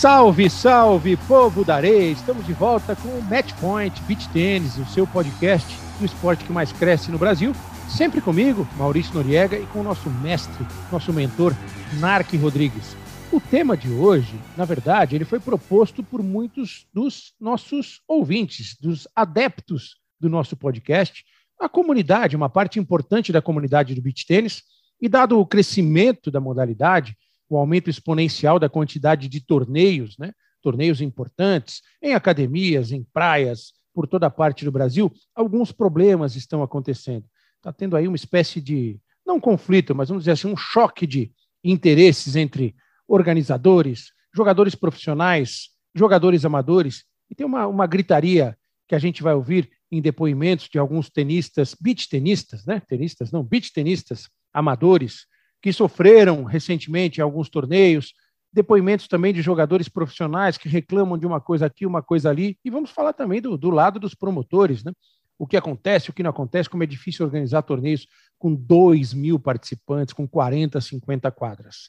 Salve, salve, povo da areia! Estamos de volta com o Match Point Beach Tennis, o seu podcast do esporte que mais cresce no Brasil. Sempre comigo, Maurício Noriega, e com o nosso mestre, nosso mentor, Narc Rodrigues. O tema de hoje, na verdade, ele foi proposto por muitos dos nossos ouvintes, dos adeptos do nosso podcast, a comunidade, uma parte importante da comunidade do beach tênis, e dado o crescimento da modalidade, o aumento exponencial da quantidade de torneios, né? torneios importantes, em academias, em praias, por toda a parte do Brasil, alguns problemas estão acontecendo. Está tendo aí uma espécie de, não conflito, mas vamos dizer assim, um choque de interesses entre organizadores, jogadores profissionais, jogadores amadores, e tem uma, uma gritaria que a gente vai ouvir em depoimentos de alguns tenistas, beach tenistas, né? Tenistas não, beach tenistas amadores, que sofreram recentemente em alguns torneios, depoimentos também de jogadores profissionais que reclamam de uma coisa aqui, uma coisa ali, e vamos falar também do, do lado dos promotores, né? O que acontece, o que não acontece, como é difícil organizar torneios com 2 mil participantes, com 40, 50 quadras.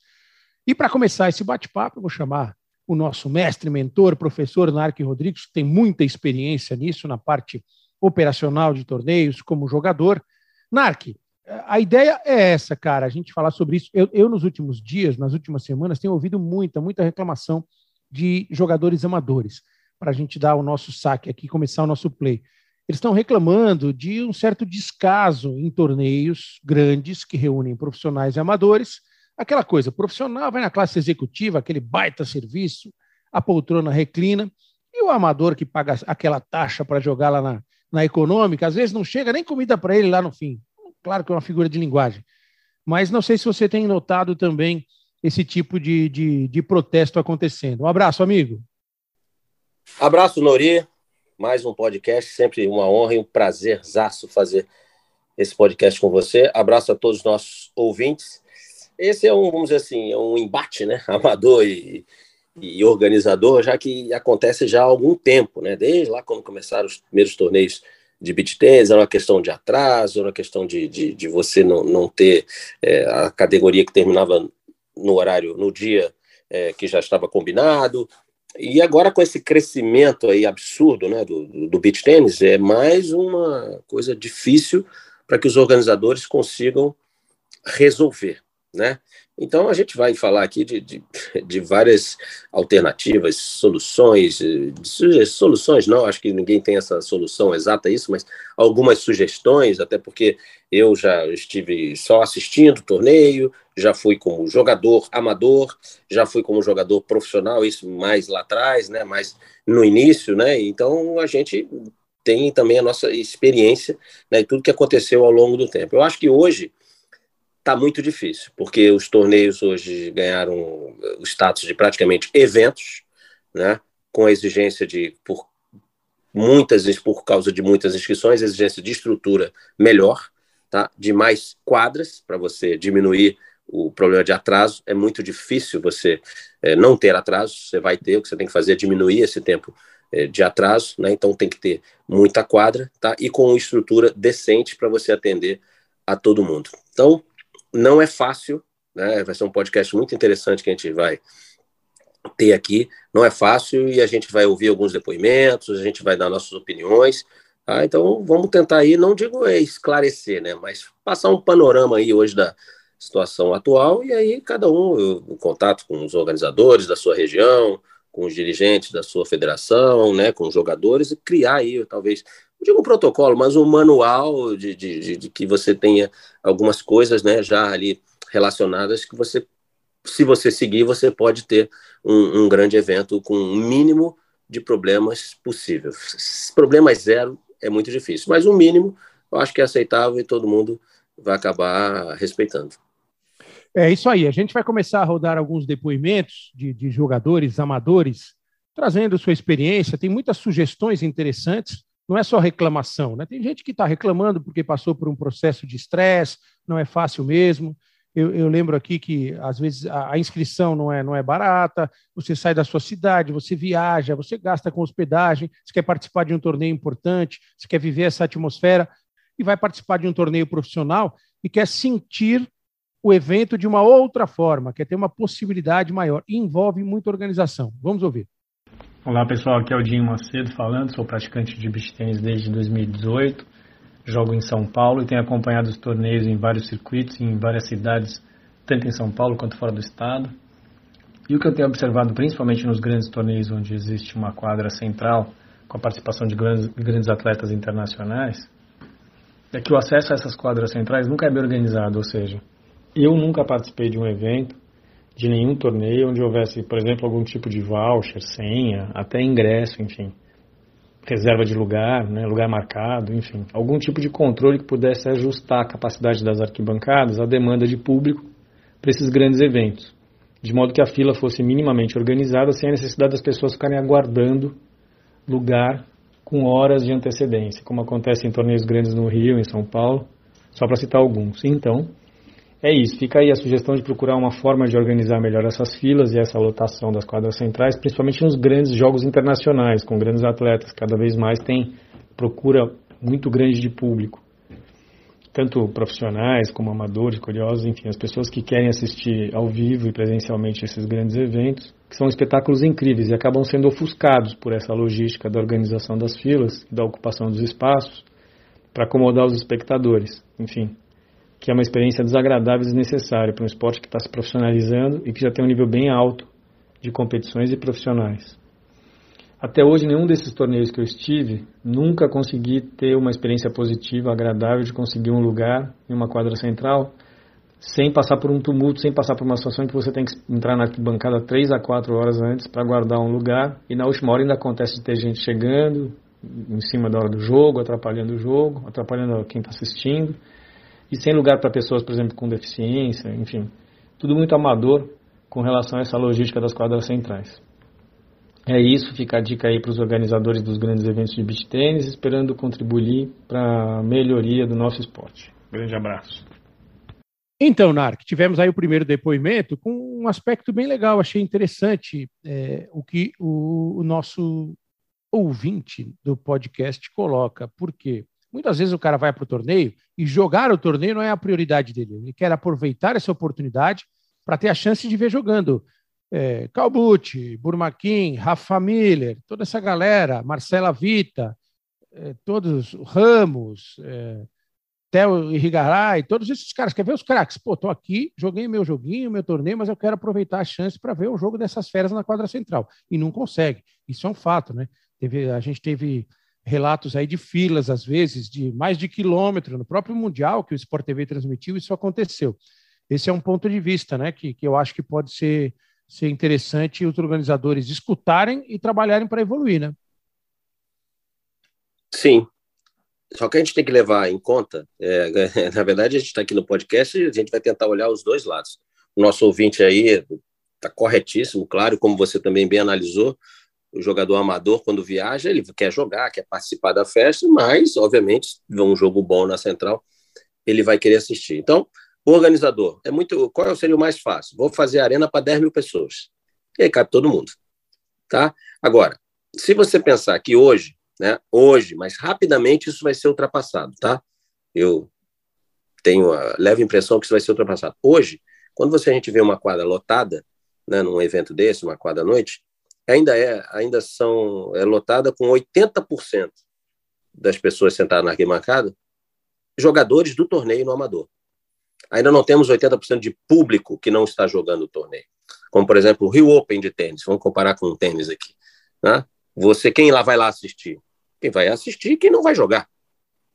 E para começar esse bate-papo, eu vou chamar o nosso mestre, mentor, professor Narc Rodrigues, que tem muita experiência nisso, na parte operacional de torneios, como jogador. Narc, a ideia é essa, cara, a gente falar sobre isso. Eu, eu, nos últimos dias, nas últimas semanas, tenho ouvido muita, muita reclamação de jogadores amadores, para a gente dar o nosso saque aqui, começar o nosso play. Eles estão reclamando de um certo descaso em torneios grandes que reúnem profissionais e amadores. Aquela coisa, profissional vai na classe executiva, aquele baita serviço, a poltrona reclina, e o amador que paga aquela taxa para jogar lá na, na econômica, às vezes não chega nem comida para ele lá no fim. Claro que é uma figura de linguagem. Mas não sei se você tem notado também esse tipo de, de, de protesto acontecendo. Um abraço, amigo. Abraço, Nori. Mais um podcast, sempre uma honra e um prazerzaço fazer esse podcast com você. Abraço a todos os nossos ouvintes. Esse é um, vamos dizer assim, é um embate, né? Amador e, e organizador, já que acontece já há algum tempo, né? Desde lá quando começaram os primeiros torneios de beat tennis, era uma questão de atraso, era uma questão de, de, de você não, não ter é, a categoria que terminava no horário, no dia é, que já estava combinado. E agora com esse crescimento aí absurdo né, do, do beach tennis, é mais uma coisa difícil para que os organizadores consigam resolver, né? Então, a gente vai falar aqui de, de, de várias alternativas, soluções, de, soluções não, acho que ninguém tem essa solução exata a isso, mas algumas sugestões, até porque eu já estive só assistindo o torneio, já fui como jogador amador, já fui como jogador profissional, isso mais lá atrás, né, mais no início, né, então a gente tem também a nossa experiência, né, e tudo que aconteceu ao longo do tempo. Eu acho que hoje está muito difícil, porque os torneios hoje ganharam o status de praticamente eventos, né? com a exigência de, por muitas vezes, por causa de muitas inscrições, exigência de estrutura melhor, tá? de mais quadras, para você diminuir o problema de atraso. É muito difícil você é, não ter atraso, você vai ter, o que você tem que fazer é diminuir esse tempo é, de atraso, né? então tem que ter muita quadra, tá? e com estrutura decente para você atender a todo mundo. Então, não é fácil, né? Vai ser um podcast muito interessante que a gente vai ter aqui. Não é fácil e a gente vai ouvir alguns depoimentos, a gente vai dar nossas opiniões. Tá? Então vamos tentar aí, não digo esclarecer, né? Mas passar um panorama aí hoje da situação atual e aí cada um, o contato com os organizadores da sua região, com os dirigentes da sua federação, né, com os jogadores, e criar aí, talvez, não digo um protocolo, mas um manual de, de, de, de, que você tenha algumas coisas né, já ali relacionadas que você, se você seguir, você pode ter um, um grande evento com o um mínimo de problemas possível. Problemas zero é muito difícil, mas um mínimo eu acho que é aceitável e todo mundo vai acabar respeitando. É isso aí. A gente vai começar a rodar alguns depoimentos de, de jogadores amadores, trazendo sua experiência. Tem muitas sugestões interessantes. Não é só reclamação, né? Tem gente que está reclamando porque passou por um processo de estresse, não é fácil mesmo. Eu, eu, lembro aqui que às vezes a, a, inscrição não é, não é barata, você sai da sua cidade, você viaja, você gasta com hospedagem, você quer participar de um torneio importante, você quer viver essa atmosfera e vai participar de um torneio profissional e quer sentir o evento de uma outra forma, quer ter uma possibilidade maior e envolve muita organização. Vamos ouvir. Olá pessoal, aqui é o Dinho Macedo falando, sou praticante de beach desde 2018, jogo em São Paulo e tenho acompanhado os torneios em vários circuitos, em várias cidades, tanto em São Paulo quanto fora do estado. E o que eu tenho observado, principalmente nos grandes torneios onde existe uma quadra central, com a participação de grandes, grandes atletas internacionais, é que o acesso a essas quadras centrais nunca é bem organizado, ou seja, eu nunca participei de um evento de nenhum torneio onde houvesse, por exemplo, algum tipo de voucher, senha, até ingresso, enfim, reserva de lugar, né, lugar marcado, enfim, algum tipo de controle que pudesse ajustar a capacidade das arquibancadas à demanda de público para esses grandes eventos, de modo que a fila fosse minimamente organizada sem a necessidade das pessoas ficarem aguardando lugar com horas de antecedência, como acontece em torneios grandes no Rio, em São Paulo, só para citar alguns. Então, é isso, fica aí a sugestão de procurar uma forma de organizar melhor essas filas e essa lotação das quadras centrais, principalmente nos grandes jogos internacionais, com grandes atletas, cada vez mais tem procura muito grande de público. Tanto profissionais como amadores, curiosos, enfim, as pessoas que querem assistir ao vivo e presencialmente esses grandes eventos, que são espetáculos incríveis e acabam sendo ofuscados por essa logística da organização das filas, da ocupação dos espaços, para acomodar os espectadores. Enfim, que é uma experiência desagradável e desnecessária para um esporte que está se profissionalizando e que já tem um nível bem alto de competições e profissionais. Até hoje, nenhum desses torneios que eu estive, nunca consegui ter uma experiência positiva, agradável de conseguir um lugar em uma quadra central, sem passar por um tumulto, sem passar por uma situação em que você tem que entrar na arquibancada três a quatro horas antes para guardar um lugar, e na última hora ainda acontece de ter gente chegando em cima da hora do jogo, atrapalhando o jogo, atrapalhando quem está assistindo e sem lugar para pessoas, por exemplo, com deficiência, enfim, tudo muito amador com relação a essa logística das quadras centrais. É isso, fica a dica aí para os organizadores dos grandes eventos de beach tênis, esperando contribuir para a melhoria do nosso esporte. Grande abraço. Então, Narc, tivemos aí o primeiro depoimento com um aspecto bem legal, achei interessante é, o que o, o nosso ouvinte do podcast coloca. Por quê? Muitas vezes o cara vai para o torneio e jogar o torneio não é a prioridade dele. Ele quer aproveitar essa oportunidade para ter a chance de ver jogando. É, Calbucci, Burmaquim, Rafa Miller, toda essa galera, Marcela Vita, é, todos, Ramos, é, Theo Irigaray, todos esses caras. Quer ver os craques? Pô, tô aqui, joguei meu joguinho, meu torneio, mas eu quero aproveitar a chance para ver um jogo dessas feras na quadra central. E não consegue. Isso é um fato, né? Teve, a gente teve relatos aí de filas, às vezes, de mais de quilômetro. No próprio Mundial, que o Sport TV transmitiu, isso aconteceu. Esse é um ponto de vista né, que, que eu acho que pode ser, ser interessante os organizadores escutarem e trabalharem para evoluir. Né? Sim. Só que a gente tem que levar em conta, é, na verdade, a gente está aqui no podcast e a gente vai tentar olhar os dois lados. O nosso ouvinte aí está corretíssimo, claro, como você também bem analisou, o jogador amador, quando viaja, ele quer jogar, quer participar da festa, mas, obviamente, um jogo bom na central, ele vai querer assistir. Então, o organizador, é muito. Qual seria o mais fácil? Vou fazer arena para 10 mil pessoas. E aí cabe todo mundo. Tá? Agora, se você pensar que hoje, né, hoje, mas rapidamente isso vai ser ultrapassado, tá? Eu tenho a leve impressão que isso vai ser ultrapassado. Hoje, quando você a gente vê uma quadra lotada, né, num evento desse, uma quadra à noite, ainda é, ainda são é lotada com 80% das pessoas sentadas na arquibancada, jogadores do torneio no amador. Ainda não temos 80% de público que não está jogando o torneio. Como, por exemplo, o Rio Open de tênis. Vamos comparar com o tênis aqui. Né? Você, quem lá vai lá assistir? Quem vai assistir quem não vai jogar.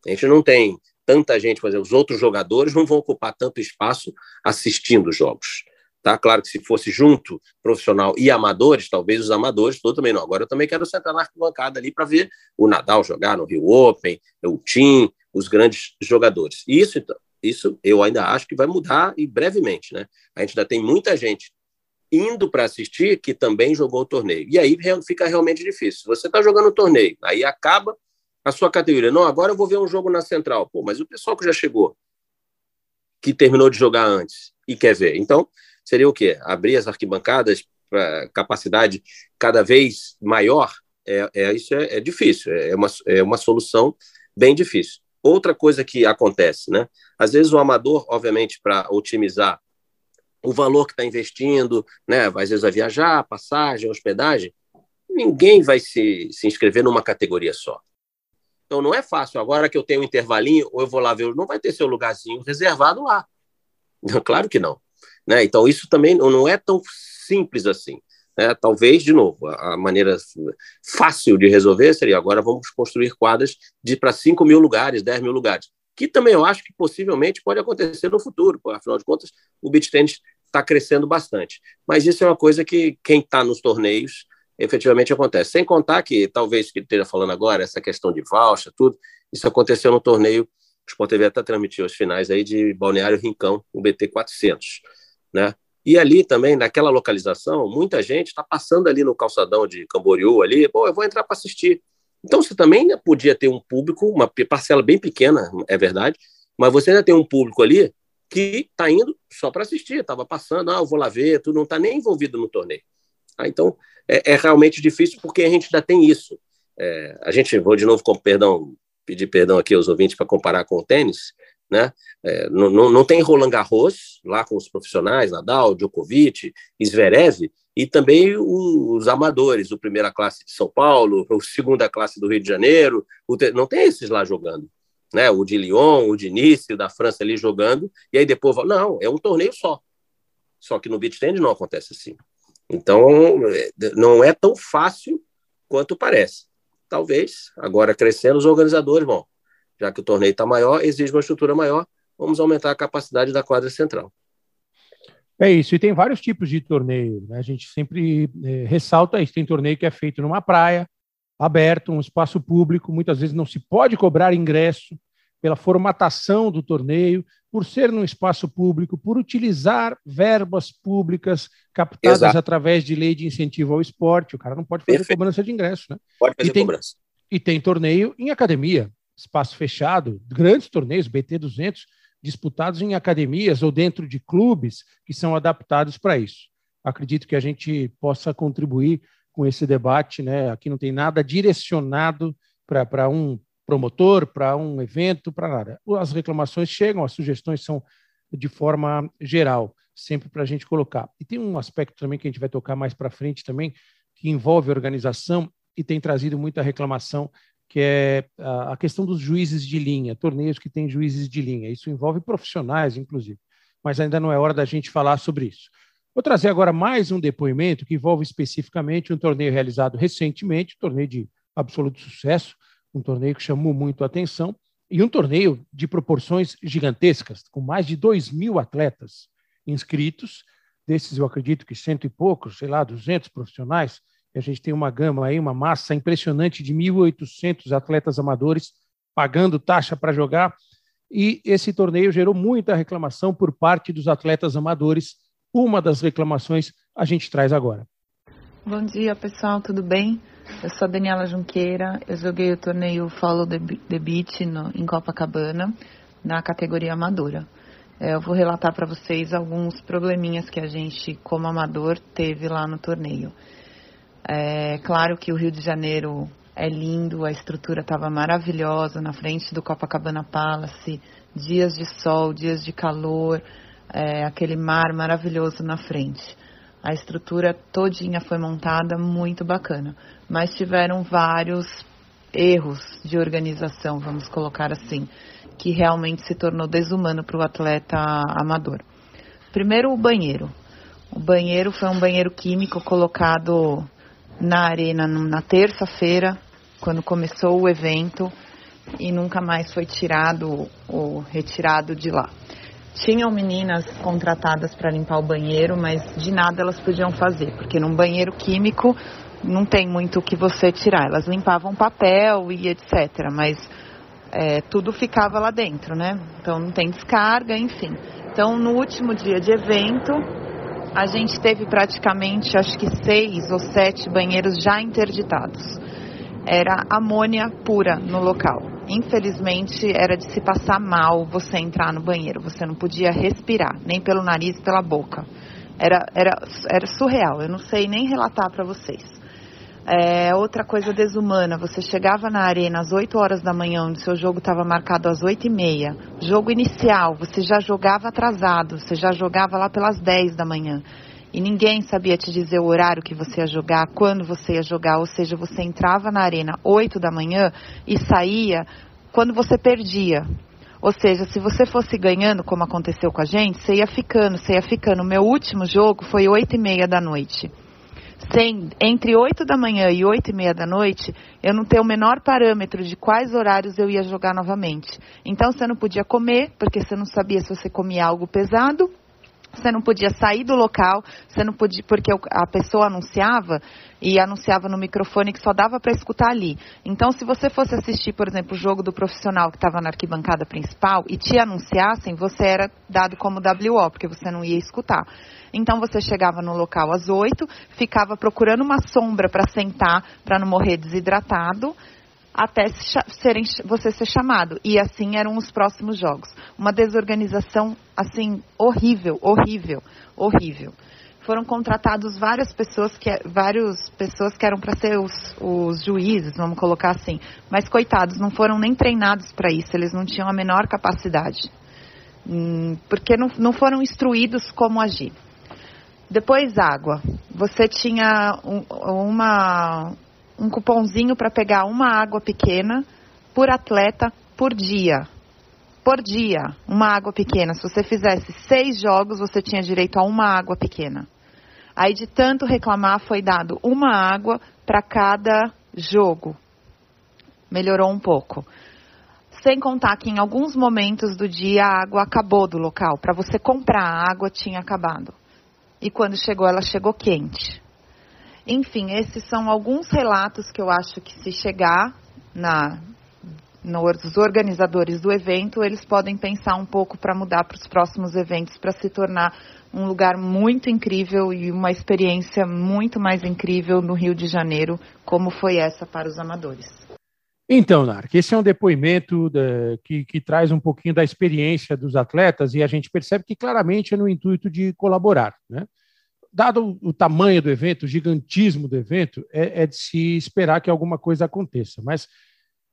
A gente não tem tanta gente, por exemplo, os outros jogadores não vão ocupar tanto espaço assistindo jogos. Tá? Claro que se fosse junto profissional e amadores, talvez os amadores, todo também não. Agora eu também quero sentar na arquibancada ali para ver o Nadal jogar no Rio Open, o Tim, os grandes jogadores. Isso, então, isso eu ainda acho que vai mudar e brevemente, né? A gente ainda tem muita gente indo para assistir que também jogou o torneio. E aí fica realmente difícil. Você está jogando o torneio, aí acaba a sua categoria. Não, agora eu vou ver um jogo na central. Pô, mas o pessoal que já chegou, que terminou de jogar antes e quer ver. Então, seria o quê? Abrir as arquibancadas para capacidade cada vez maior? É, é isso é, é difícil, é uma, é uma solução bem difícil. outra coisa que acontece, né? Às vezes o amador, obviamente, para otimizar o valor que está investindo, né? Às vezes vai viajar, passagem, hospedagem, ninguém vai se, se inscrever numa categoria só. Então não é fácil. Agora que eu tenho um intervalinho, ou eu vou lá ver, não vai ter seu lugarzinho reservado lá. Claro que não. Né? Então isso também não é tão simples assim. Né? Talvez, de novo, a maneira fácil de resolver seria agora vamos construir quadras de para 5 mil lugares, 10 mil lugares, que também eu acho que possivelmente pode acontecer no futuro, porque, afinal de contas, o beach tennis está crescendo bastante. Mas isso é uma coisa que quem está nos torneios efetivamente acontece. Sem contar que, talvez que ele esteja falando agora, essa questão de voucher, tudo, isso aconteceu no torneio, o Sport TV até transmitiu as finais aí de Balneário Rincão, o BT 400, né? E ali também, naquela localização, muita gente está passando ali no calçadão de Camboriú ali, pô, eu vou entrar para assistir. Então você também podia ter um público, uma parcela bem pequena, é verdade, mas você ainda tem um público ali que está indo só para assistir, estava passando, ah, eu vou lá ver, tu não está nem envolvido no torneio. Ah, então é, é, realmente difícil porque a gente ainda tem isso. É, a gente, vou de novo com perdão, pedir perdão aqui aos ouvintes para comparar com o tênis, né? É, não, não, tem Roland Garros lá com os profissionais, Nadal, Djokovic, Zverev, e também os amadores, o primeira classe de São Paulo, o segunda classe do Rio de Janeiro, não tem esses lá jogando. Né? O de Lyon, o de Nice, da França ali jogando, e aí depois, não, é um torneio só. Só que no beach tennis não acontece assim. Então, é, não é tão fácil quanto parece. Talvez, agora crescendo, os organizadores, bom, já que o torneio está maior, exige uma estrutura maior, vamos aumentar a capacidade da quadra central. É isso, e tem vários tipos de torneio. Né? A gente sempre é, ressalta isso. Tem torneio que é feito numa praia, aberto, um espaço público, muitas vezes não se pode cobrar ingresso pela formatação do torneio, por ser num espaço público, por utilizar verbas públicas captadas Exato. através de lei de incentivo ao esporte. O cara não pode fazer Perfeito. cobrança de ingresso, né? Pode fazer e tem, cobrança. E tem torneio em academia espaço fechado, grandes torneios, BT 200, disputados em academias ou dentro de clubes que são adaptados para isso. Acredito que a gente possa contribuir com esse debate, né? Aqui não tem nada direcionado para um promotor, para um evento, para nada. As reclamações chegam, as sugestões são de forma geral, sempre para a gente colocar. E tem um aspecto também que a gente vai tocar mais para frente também, que envolve organização e tem trazido muita reclamação, que é a questão dos juízes de linha, torneios que têm juízes de linha. Isso envolve profissionais, inclusive, mas ainda não é hora da gente falar sobre isso. Vou trazer agora mais um depoimento que envolve especificamente um torneio realizado recentemente, um torneio de absoluto sucesso, um torneio que chamou muito a atenção, e um torneio de proporções gigantescas, com mais de 2 mil atletas inscritos, desses eu acredito que cento e poucos, sei lá, 200 profissionais, a gente tem uma gama aí, uma massa impressionante de 1.800 atletas amadores pagando taxa para jogar. E esse torneio gerou muita reclamação por parte dos atletas amadores. Uma das reclamações a gente traz agora. Bom dia, pessoal, tudo bem? Eu sou a Daniela Junqueira, eu joguei o torneio Follow the Beach no, em Copacabana, na categoria amadora. É, eu vou relatar para vocês alguns probleminhas que a gente, como amador, teve lá no torneio. É claro que o Rio de Janeiro é lindo, a estrutura estava maravilhosa na frente do Copacabana Palace, dias de sol, dias de calor, é, aquele mar maravilhoso na frente. A estrutura todinha foi montada, muito bacana, mas tiveram vários erros de organização, vamos colocar assim, que realmente se tornou desumano para o atleta amador. Primeiro, o banheiro. O banheiro foi um banheiro químico colocado na arena na terça-feira, quando começou o evento, e nunca mais foi tirado ou retirado de lá. Tinham meninas contratadas para limpar o banheiro, mas de nada elas podiam fazer, porque num banheiro químico não tem muito o que você tirar. Elas limpavam papel e etc, mas é, tudo ficava lá dentro, né? Então não tem descarga, enfim. Então no último dia de evento, a gente teve praticamente, acho que seis ou sete banheiros já interditados. Era amônia pura no local. Infelizmente, era de se passar mal você entrar no banheiro. Você não podia respirar, nem pelo nariz, pela boca. Era, era, era surreal. Eu não sei nem relatar para vocês. É, outra coisa desumana, você chegava na arena às 8 horas da manhã, onde seu jogo estava marcado às 8 e meia. Jogo inicial, você já jogava atrasado, você já jogava lá pelas 10 da manhã. E ninguém sabia te dizer o horário que você ia jogar, quando você ia jogar, ou seja, você entrava na arena 8 da manhã e saía quando você perdia. Ou seja, se você fosse ganhando, como aconteceu com a gente, você ia ficando, você ia ficando. O meu último jogo foi 8 e meia da noite sem, entre 8 da manhã e 8 e meia da noite, eu não tenho o menor parâmetro de quais horários eu ia jogar novamente. Então você não podia comer, porque você não sabia se você comia algo pesado, você não podia sair do local, você não podia, porque a pessoa anunciava e anunciava no microfone que só dava para escutar ali. Então, se você fosse assistir, por exemplo, o jogo do profissional que estava na arquibancada principal e te anunciassem, você era dado como WO, porque você não ia escutar. Então, você chegava no local às oito, ficava procurando uma sombra para sentar, para não morrer desidratado até serem, você ser chamado. E assim eram os próximos jogos. Uma desorganização, assim, horrível, horrível, horrível. Foram contratados várias pessoas que, várias pessoas que eram para ser os, os juízes, vamos colocar assim. Mas, coitados, não foram nem treinados para isso, eles não tinham a menor capacidade. Hum, porque não, não foram instruídos como agir. Depois, água. Você tinha um, uma, um cupomzinho para pegar uma água pequena por atleta por dia. Por dia, uma água pequena. Se você fizesse seis jogos, você tinha direito a uma água pequena. Aí, de tanto reclamar, foi dado uma água para cada jogo. Melhorou um pouco. Sem contar que em alguns momentos do dia a água acabou do local. Para você comprar a água, tinha acabado. E quando chegou, ela chegou quente. Enfim, esses são alguns relatos que eu acho que se chegar na nos organizadores do evento, eles podem pensar um pouco para mudar para os próximos eventos, para se tornar um lugar muito incrível e uma experiência muito mais incrível no Rio de Janeiro, como foi essa para os amadores. Então, Narc, esse é um depoimento da, que, que, traz um pouquinho da experiência dos atletas e a gente percebe que claramente é no intuito de colaborar. Né? dado o tamanho do evento, o gigantismo do evento, é, é de se esperar que alguma coisa aconteça. Mas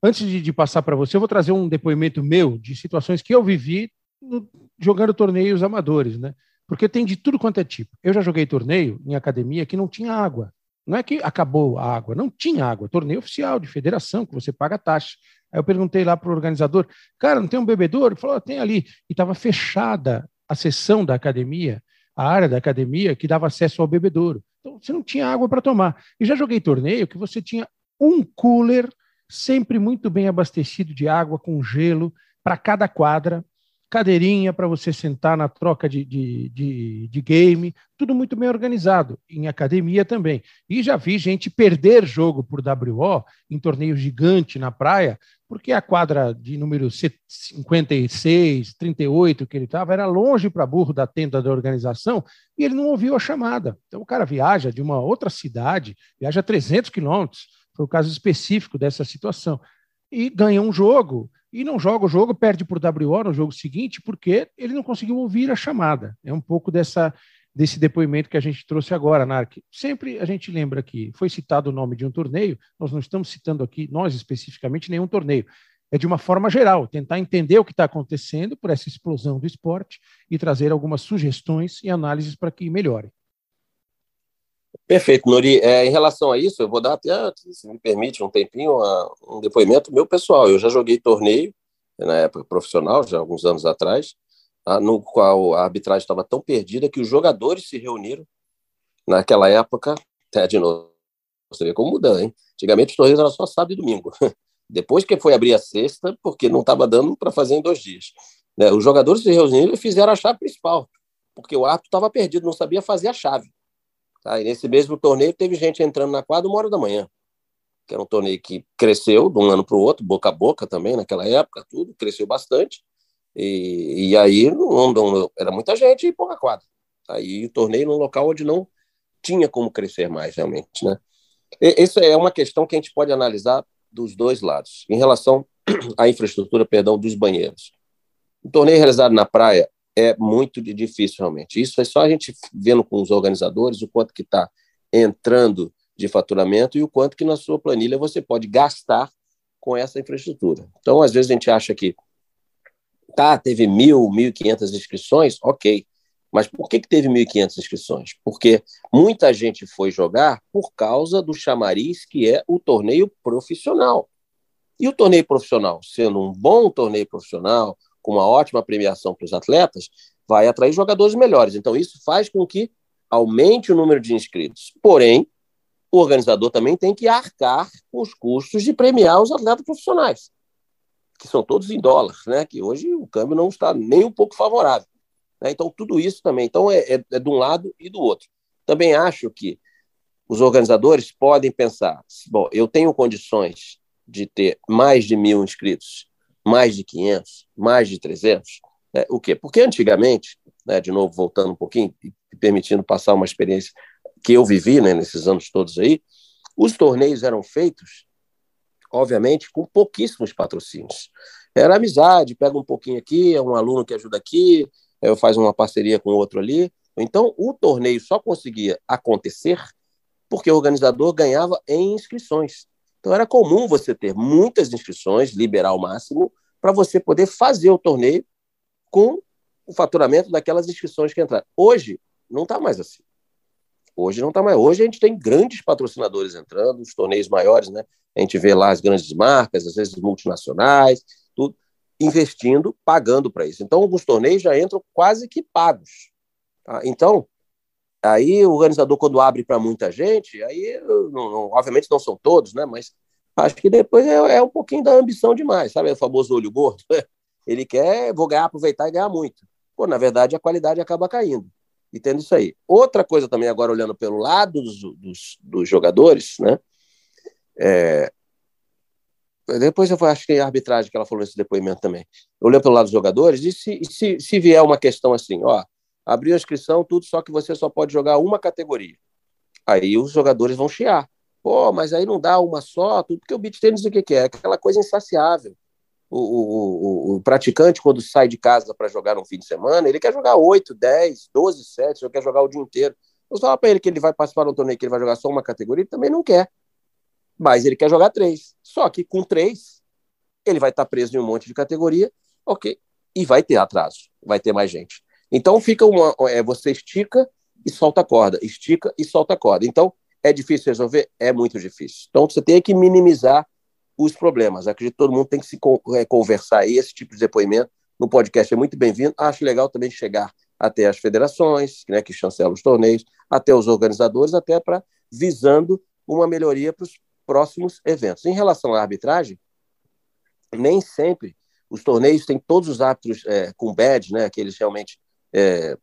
antes de, de passar para você, eu vou trazer um depoimento meu de situações que eu vivi no, jogando torneios amadores, né? Porque tem de tudo quanto é tipo. Eu já joguei torneio em academia que não tinha água. Não é que acabou a água, não tinha água. Torneio oficial de federação, que você paga taxa. Aí eu perguntei lá para o organizador, cara, não tem um bebedouro? Ele falou, tem ali. E estava fechada a sessão da academia a área da academia que dava acesso ao bebedouro. Então, você não tinha água para tomar. E já joguei torneio que você tinha um cooler sempre muito bem abastecido de água com gelo para cada quadra, cadeirinha para você sentar na troca de, de, de, de, game, tudo muito bem organizado, em academia também. E já vi gente perder jogo por WO em torneio gigante na praia, porque a quadra de número 56, 38 que ele estava era longe para burro da tenda da organização e ele não ouviu a chamada. Então o cara viaja de uma outra cidade, viaja 300 quilômetros, foi o caso específico dessa situação, e ganha um jogo e não joga o jogo, perde por WO no jogo seguinte, porque ele não conseguiu ouvir a chamada. É um pouco dessa, desse depoimento que a gente trouxe agora, Narc. Sempre a gente lembra que foi citado o nome de um torneio, nós não estamos citando aqui, nós especificamente, nenhum torneio. É de uma forma geral, tentar entender o que está acontecendo por essa explosão do esporte e trazer algumas sugestões e análises para que melhore. Perfeito, Nori. É, em relação a isso, eu vou dar até, se me permite, um tempinho, um depoimento meu pessoal. Eu já joguei torneio, na época profissional, já alguns anos atrás, tá? no qual a arbitragem estava tão perdida que os jogadores se reuniram naquela época, até de novo, você vê como muda, hein? Antigamente os torneios eram só sábado e domingo. Depois que foi abrir a sexta, porque não estava dando para fazer em dois dias. Né? Os jogadores se reuniram e fizeram a chave principal, porque o árbitro estava perdido, não sabia fazer a chave. Tá? E nesse mesmo torneio teve gente entrando na quadra uma hora da manhã, que era um torneio que cresceu de um ano para o outro, boca a boca também naquela época, tudo, cresceu bastante. E, e aí não, não, era muita gente e pouca quadra. Aí o torneio num local onde não tinha como crescer mais realmente, né? E, isso é uma questão que a gente pode analisar dos dois lados. Em relação à infraestrutura, perdão, dos banheiros. O torneio realizado na praia é muito difícil realmente. Isso é só a gente vendo com os organizadores o quanto que está entrando de faturamento e o quanto que na sua planilha você pode gastar com essa infraestrutura. Então, às vezes a gente acha que tá, teve mil, mil e quinhentas inscrições, ok. Mas por que, que teve 1.500 inscrições? Porque muita gente foi jogar por causa do chamariz que é o torneio profissional. E o torneio profissional, sendo um bom torneio profissional, com uma ótima premiação para os atletas, vai atrair jogadores melhores. Então, isso faz com que aumente o número de inscritos. Porém, o organizador também tem que arcar com os custos de premiar os atletas profissionais, que são todos em dólar, né? que hoje o câmbio não está nem um pouco favorável. Né? Então, tudo isso também. Então, é, é, é de um lado e do outro. Também acho que os organizadores podem pensar: bom, eu tenho condições de ter mais de mil inscritos, mais de 500, mais de 300. Né? O quê? Porque antigamente, né, de novo, voltando um pouquinho e permitindo passar uma experiência que eu vivi né, nesses anos todos aí, os torneios eram feitos, obviamente, com pouquíssimos patrocínios. Era amizade, pega um pouquinho aqui, é um aluno que ajuda aqui, eu faz uma parceria com outro ali. Então, o torneio só conseguia acontecer porque o organizador ganhava em inscrições. Então, era comum você ter muitas inscrições, liberar o máximo, para você poder fazer o torneio com o faturamento daquelas inscrições que entraram. Hoje, não está mais assim. Hoje não está mais. Hoje a gente tem grandes patrocinadores entrando, os torneios maiores, né? A gente vê lá as grandes marcas, às vezes multinacionais, tudo investindo, pagando para isso. Então, alguns torneios já entram quase que pagos. Tá? Então, aí o organizador, quando abre para muita gente, aí, não, não, obviamente não são todos, né? mas acho que depois é, é, um pouquinho da ambição demais, sabe? O famoso olho gordo. Ele quer, vou ganhar, aproveitar e ganhar muito. Pô, na verdade, a qualidade acaba caindo. E tendo isso aí. Outra coisa também, agora olhando pelo lado dos, dos, dos jogadores, né? É, depois eu acho que é a arbitragem que ela falou nesse depoimento também. Olhando pelo lado dos jogadores, e se, se, se vier uma questão assim, ó, abriu a inscrição, tudo, só que você só pode jogar uma categoria. Aí os jogadores vão chiar. Pô, mas aí não dá uma só, tudo, porque o beat tênis o que, que é? Aquela coisa insaciável. O, o, o, o praticante, quando sai de casa para jogar no fim de semana, ele quer jogar 8, 10, 12 sets, ele quer jogar o dia inteiro. Eu falo para ele que ele vai participar de um torneio que ele vai jogar só uma categoria, ele também não quer mas ele quer jogar três. Só que com três, ele vai estar preso em um monte de categoria, ok, e vai ter atraso, vai ter mais gente. Então fica uma. É, você estica e solta a corda, estica e solta a corda. Então, é difícil resolver? É muito difícil. Então, você tem que minimizar os problemas. Acredito que todo mundo tem que se é, conversar. E esse tipo de depoimento no podcast é muito bem-vindo. Acho legal também chegar até as federações, né, que chancelam os torneios, até os organizadores, até para visando uma melhoria para os próximos eventos. Em relação à arbitragem, nem sempre os torneios têm todos os árbitros é, com badge, né, aqueles realmente é,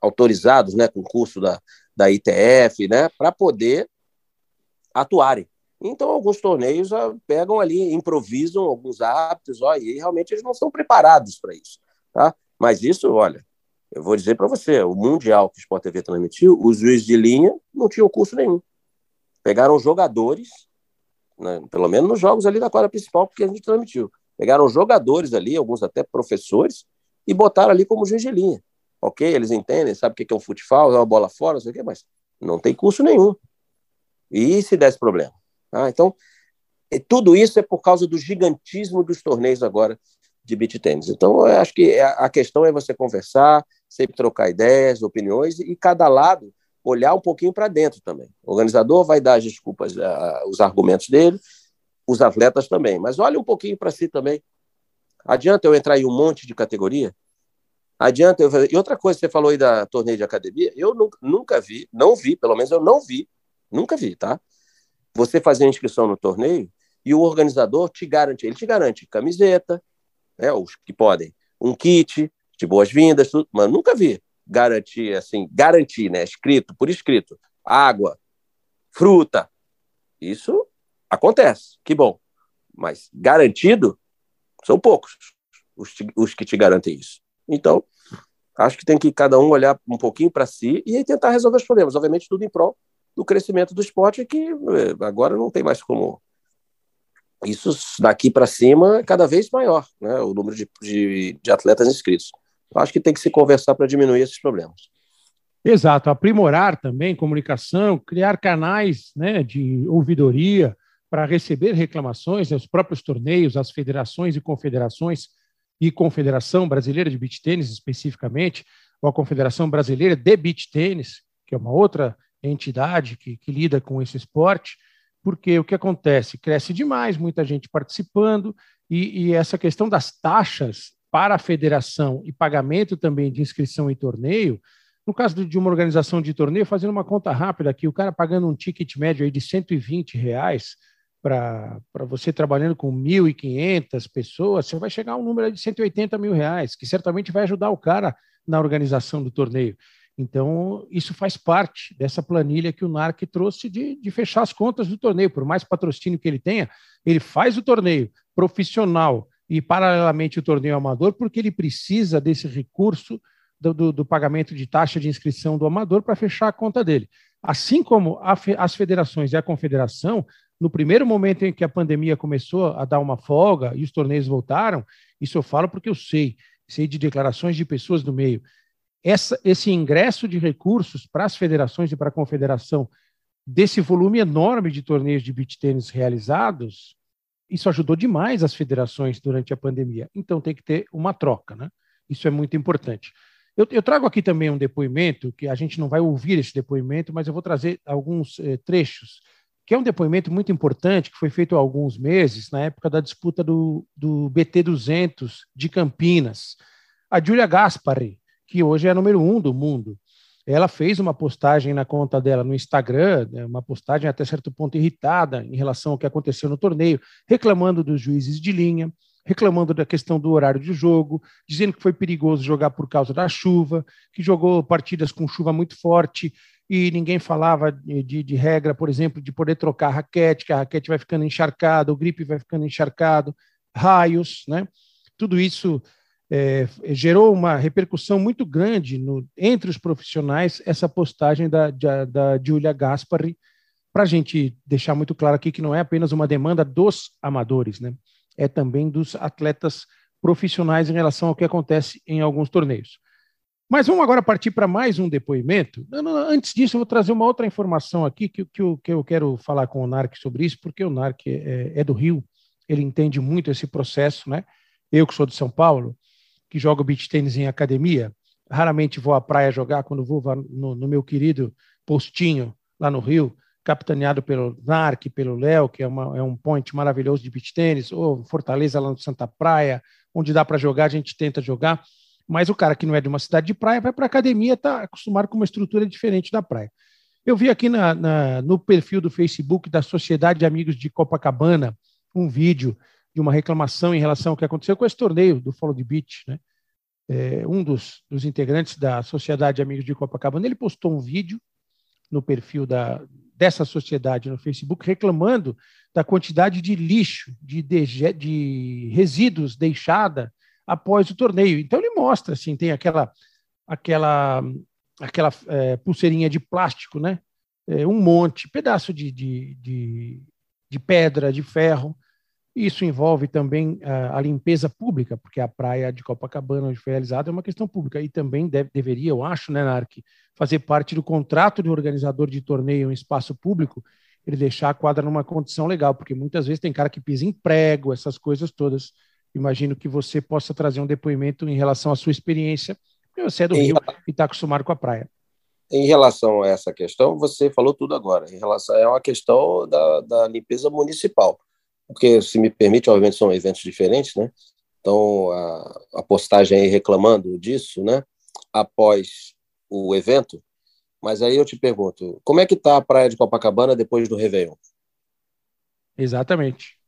autorizados, né, com curso da, da ITF, né, para poder atuarem. Então, alguns torneios ó, pegam ali, improvisam alguns árbitros, ó, e realmente eles não estão preparados para isso. Tá? Mas isso, olha, eu vou dizer para você, o Mundial que o Sport TV transmitiu, os juízes de linha não tinham curso nenhum. Pegaram jogadores, né, pelo menos nos jogos ali da quadra principal, porque a gente transmitiu. Pegaram jogadores ali, alguns até professores, e botaram ali como juiz de linha. Ok, eles entendem, sabem o que é um futebol, é uma bola fora, não sei o quê, mas não tem curso nenhum. E se desse problema? Ah, então, tudo isso é por causa do gigantismo dos torneios agora de beach tênis. Então, eu acho que a questão é você conversar, sempre trocar ideias, opiniões, e cada lado olhar um pouquinho para dentro também. O organizador vai dar as desculpas, os argumentos dele, os atletas também. Mas olhe um pouquinho para si também. Adianta eu entrar em um monte de categoria? Adianta eu E outra coisa, você falou aí da torneio de academia, eu nunca, nunca vi, não vi, pelo menos eu não vi, nunca vi, tá? Você fazer inscrição no torneio e o organizador te garante, ele te garante camiseta, né, os que podem, um kit de boas-vindas, tudo, mas nunca vi garantir, assim, garantir, né? Escrito, por escrito, água, fruta. Isso acontece, que bom. Mas garantido, são poucos os, os que te garantem isso. Então, acho que tem que cada um olhar um pouquinho para si e tentar resolver os problemas. Obviamente, tudo em prol do crescimento do esporte, que eh, agora não tem mais como. Isso daqui para cima é cada vez maior, né? o número de, de, de atletas inscritos. Eu acho que tem que se conversar para diminuir esses problemas. Exato, aprimorar também comunicação, criar canais né, de ouvidoria para receber reclamações, né, os próprios torneios, as federações e confederações, e Confederação Brasileira de Beach Tênis especificamente, ou a Confederação Brasileira de Beach Tênis, que é uma outra entidade que, que lida com esse esporte, porque o que acontece? Cresce demais, muita gente participando, e, e essa questão das taxas para a federação e pagamento também de inscrição em torneio no caso de uma organização de torneio, fazendo uma conta rápida aqui, o cara pagando um ticket médio aí de 120 reais para você trabalhando com 1.500 pessoas, você vai chegar a um número de 180 mil reais, que certamente vai ajudar o cara na organização do torneio. Então, isso faz parte dessa planilha que o NARC trouxe de, de fechar as contas do torneio. Por mais patrocínio que ele tenha, ele faz o torneio profissional e, paralelamente, o torneio amador, porque ele precisa desse recurso do, do, do, pagamento de taxa de inscrição do amador para fechar a conta dele. Assim como a, as federações e a confederação, no primeiro momento em que a pandemia começou a dar uma folga e os torneios voltaram, isso eu falo porque eu sei, sei de declarações de pessoas do meio. Essa, esse ingresso de recursos para as federações e para a confederação desse volume enorme de torneios de beach tênis realizados, isso ajudou demais as federações durante a pandemia. Então tem que ter uma troca, né? Isso é muito importante. Eu, eu, trago aqui também um depoimento, que a gente não vai ouvir esse depoimento, mas eu vou trazer alguns eh, trechos, que é um depoimento muito importante, que foi feito há alguns meses, na época da disputa do, do BT200 de Campinas. A Giulia Gaspari, que hoje é a número um do mundo, ela fez uma postagem na conta dela no Instagram, né, uma postagem até certo ponto irritada em relação ao que aconteceu no torneio, reclamando dos juízes de linha, reclamando da questão do horário de jogo, dizendo que foi perigoso jogar por causa da chuva, que jogou partidas com chuva muito forte e ninguém falava de, de regra, por exemplo, de poder trocar raquete, que a raquete vai ficando encharcada, o gripe vai ficando encharcado, raios, né? Tudo isso é, gerou uma repercussão muito grande no, entre os profissionais, essa postagem da, da, da Giulia Gaspari, para a gente deixar muito claro aqui que não é apenas uma demanda dos amadores, né? é também dos atletas profissionais em relação ao que acontece em alguns torneios. Mas vamos agora partir para mais um depoimento. Antes disso, eu vou trazer uma outra informação aqui que, que, eu, que eu quero falar com o NARC sobre isso, porque o NARC é, é, do Rio, ele entende muito esse processo, né? Eu que sou de São Paulo, que jogo beach tênis em academia, raramente vou à praia jogar quando vou no, no meu querido postinho lá no Rio, capitaneado pelo Narc, pelo Léo, que é, uma, é, um point maravilhoso de beach tênis, ou Fortaleza lá no Santa Praia, onde dá para jogar, a gente tenta jogar, mas o cara que não é de uma cidade de praia vai para a academia, está acostumado com uma estrutura diferente da praia. Eu vi aqui na, na, no perfil do Facebook da Sociedade de Amigos de Copacabana um vídeo de uma reclamação em relação ao que aconteceu com esse torneio do Follow the Beach, né? É, um dos, dos integrantes da Sociedade de Amigos de Copacabana, ele postou um vídeo no perfil da, dessa sociedade no Facebook reclamando da quantidade de lixo, de, de, de resíduos deixada após o torneio. Então ele mostra assim, tem aquela aquela aquela é, pulseirinha de plástico, né? É, um monte, pedaço de, de, de, de pedra, de ferro, isso envolve também a, a limpeza pública, porque a praia de Copacabana, onde foi realizada, é uma questão pública. E também deve, deveria, eu acho, né, Narc, fazer parte do contrato de organizador de torneio em espaço público, ele deixar a quadra numa condição legal, porque muitas vezes tem cara que pisa em prego, essas coisas todas. Imagino que você possa trazer um depoimento em relação à sua experiência, porque você é do em Rio e está acostumado com a praia. Em relação a essa questão, você falou tudo agora. Em relação é uma questão da, da limpeza municipal porque, se me permite, obviamente são eventos diferentes, né? Então, a, a postagem aí reclamando disso, né? Após o evento, mas aí eu te pergunto, como é que está a praia de Copacabana depois do Réveillon? Exatamente.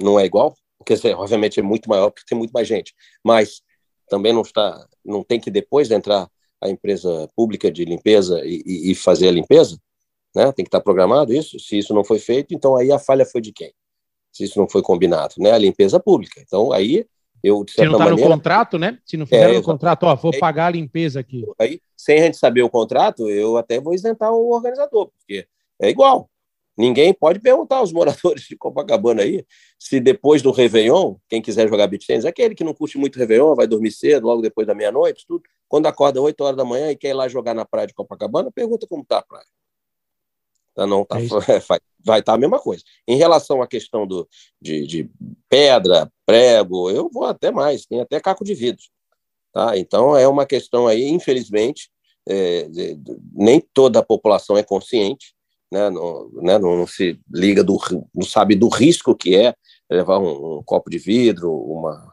Não é igual? Porque, obviamente, é muito maior, porque tem muito mais gente. Mas também não está, não tem que depois entrar a empresa pública de limpeza e, e fazer a limpeza, né? Tem que estar programado isso. Se isso não foi feito, então aí a falha foi de quem? se isso não foi combinado, né? A limpeza pública. Então, aí eu, de certa Se não está no contrato, né? Se não fizer é, no contrato, ó, vou pagar a limpeza aqui. Aí, sem a gente saber o contrato, eu até vou isentar o organizador, porque é igual. Ninguém pode perguntar aos moradores de Copacabana aí se depois do Réveillon, quem quiser jogar beach tênis, aquele que não curte muito Réveillon, vai dormir cedo, logo depois da meia-noite, tudo. Quando acorda 8 horas da manhã e quer ir lá jogar na praia de Copacabana, pergunta como está a praia. Tá, não tá, é vai, vai estar tá a mesma coisa. Em relação à questão do, de, de, pedra, prego, eu vou até mais, tem até caco de vidro. Tá? Então é uma questão aí, infelizmente, é, nem toda a população é consciente, né? Não, né? não, não, se liga do, não sabe do risco que é levar um, um, copo de vidro, uma,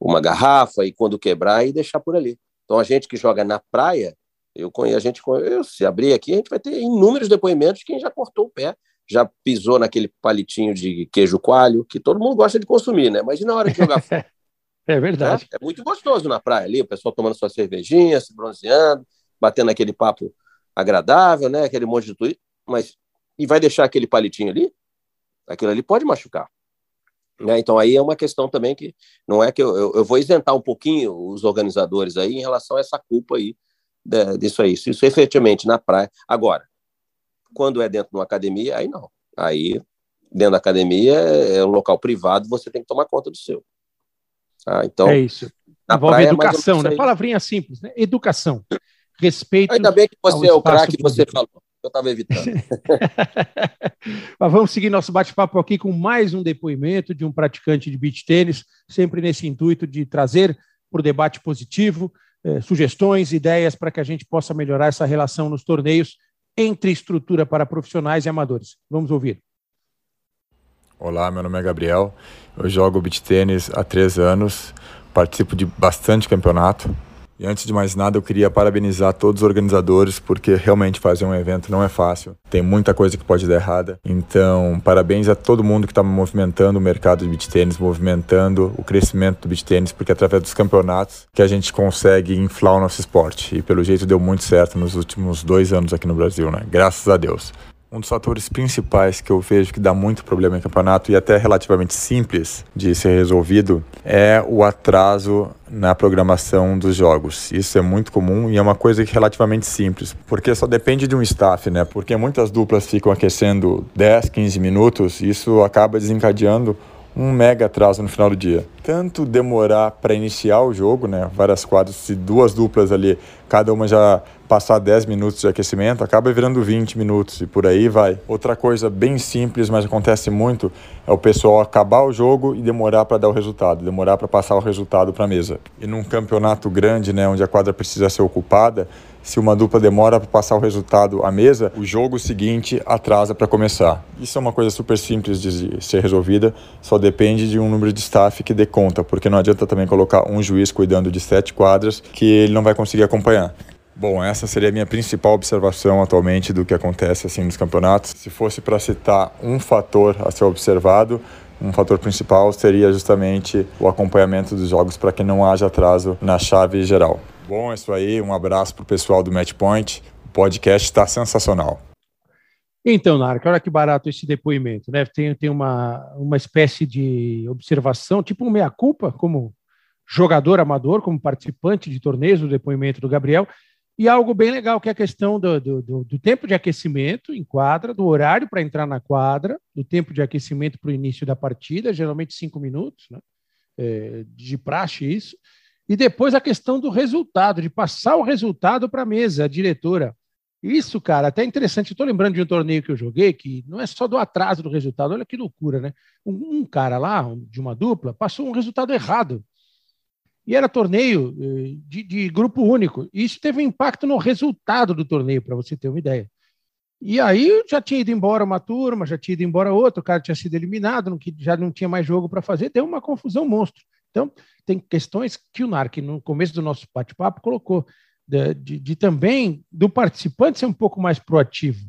uma garrafa e quando quebrar e deixar por ali. Então a gente que joga na praia, eu conheço, a gente eu, se abrir aqui, a gente vai ter inúmeros depoimentos de quem já cortou o pé, já pisou naquele palitinho de queijo coalho, que todo mundo gosta de consumir, né? Mas na hora de jogar é verdade. É, é muito gostoso na praia ali, o pessoal tomando sua cervejinha, se bronzeando, batendo aquele papo agradável, né? Aquele monte de tudo. Mas e vai deixar aquele palitinho ali? Aquilo ali pode machucar. Né? Então aí é uma questão também que não é que eu, eu, eu, vou isentar um pouquinho os organizadores aí em relação a essa culpa aí de, disso aí. Isso, isso efetivamente na praia. Agora, quando é dentro de uma academia, aí não. Aí dentro da academia é um local privado, você tem que tomar conta do seu. Ah, então, é isso. Envolve é educação, né? Palavrinha simples, né? Educação. Respeito. Ainda bem que você é o craque que você falou. Eu estava evitando. Mas vamos seguir nosso bate-papo aqui com mais um depoimento de um praticante de beach tênis, sempre nesse intuito de trazer para o debate positivo eh, sugestões, ideias para que a gente possa melhorar essa relação nos torneios entre estrutura para profissionais e amadores. Vamos ouvir. Olá, meu nome é Gabriel. Eu jogo beach tênis há três anos, participo de bastante campeonato e antes de mais nada, eu queria parabenizar todos os organizadores, porque realmente fazer um evento não é fácil. Tem muita coisa que pode dar errada. Então, parabéns a todo mundo que está movimentando o mercado de beach tênis, movimentando o crescimento do beach tênis, porque é através dos campeonatos que a gente consegue inflar o nosso esporte. E pelo jeito deu muito certo nos últimos dois anos aqui no Brasil, né? Graças a Deus. Um dos fatores principais que eu vejo que dá muito problema em campeonato e até relativamente simples de ser resolvido é o atraso na programação dos jogos. Isso é muito comum e é uma coisa relativamente simples, porque só depende de um staff, né? Porque muitas duplas ficam aquecendo 10, 15 minutos, e isso acaba desencadeando um mega atraso no final do dia. Tanto demorar para iniciar o jogo, né? Várias quadras, se duas duplas ali, cada uma já passar 10 minutos de aquecimento, acaba virando 20 minutos e por aí vai. Outra coisa bem simples, mas acontece muito, é o pessoal acabar o jogo e demorar para dar o resultado, demorar para passar o resultado para a mesa. E num campeonato grande, né, onde a quadra precisa ser ocupada, se uma dupla demora para passar o resultado à mesa, o jogo seguinte atrasa para começar. Isso é uma coisa super simples de ser resolvida, só depende de um número de staff que dê conta, porque não adianta também colocar um juiz cuidando de sete quadras que ele não vai conseguir acompanhar. Bom, essa seria a minha principal observação atualmente do que acontece assim nos campeonatos. Se fosse para citar um fator a ser observado, um fator principal seria justamente o acompanhamento dos jogos para que não haja atraso na chave geral. Bom, é isso aí. Um abraço para o pessoal do Matchpoint. O podcast está sensacional. Então, Narca, olha que barato esse depoimento, né? Tem, tem uma, uma espécie de observação, tipo um meia-culpa, como jogador amador, como participante de torneios, do depoimento do Gabriel, e algo bem legal, que é a questão do, do, do, do tempo de aquecimento em quadra, do horário para entrar na quadra, do tempo de aquecimento para o início da partida, geralmente cinco minutos, né? É, de praxe isso. E depois a questão do resultado, de passar o resultado para a mesa, a diretora. Isso, cara, até interessante. Estou lembrando de um torneio que eu joguei, que não é só do atraso do resultado, olha que loucura, né? Um, um cara lá, de uma dupla, passou um resultado errado e era torneio eh, de, de, grupo único. E isso teve um impacto no resultado do torneio, para você ter uma ideia. E aí já tinha ido embora uma turma, já tinha ido embora outra, o cara tinha sido eliminado, já não tinha mais jogo para fazer, deu uma confusão monstro. Então, tem questões que o NARC, no começo do nosso bate-papo, colocou, de, de, de, também do participante ser um pouco mais proativo,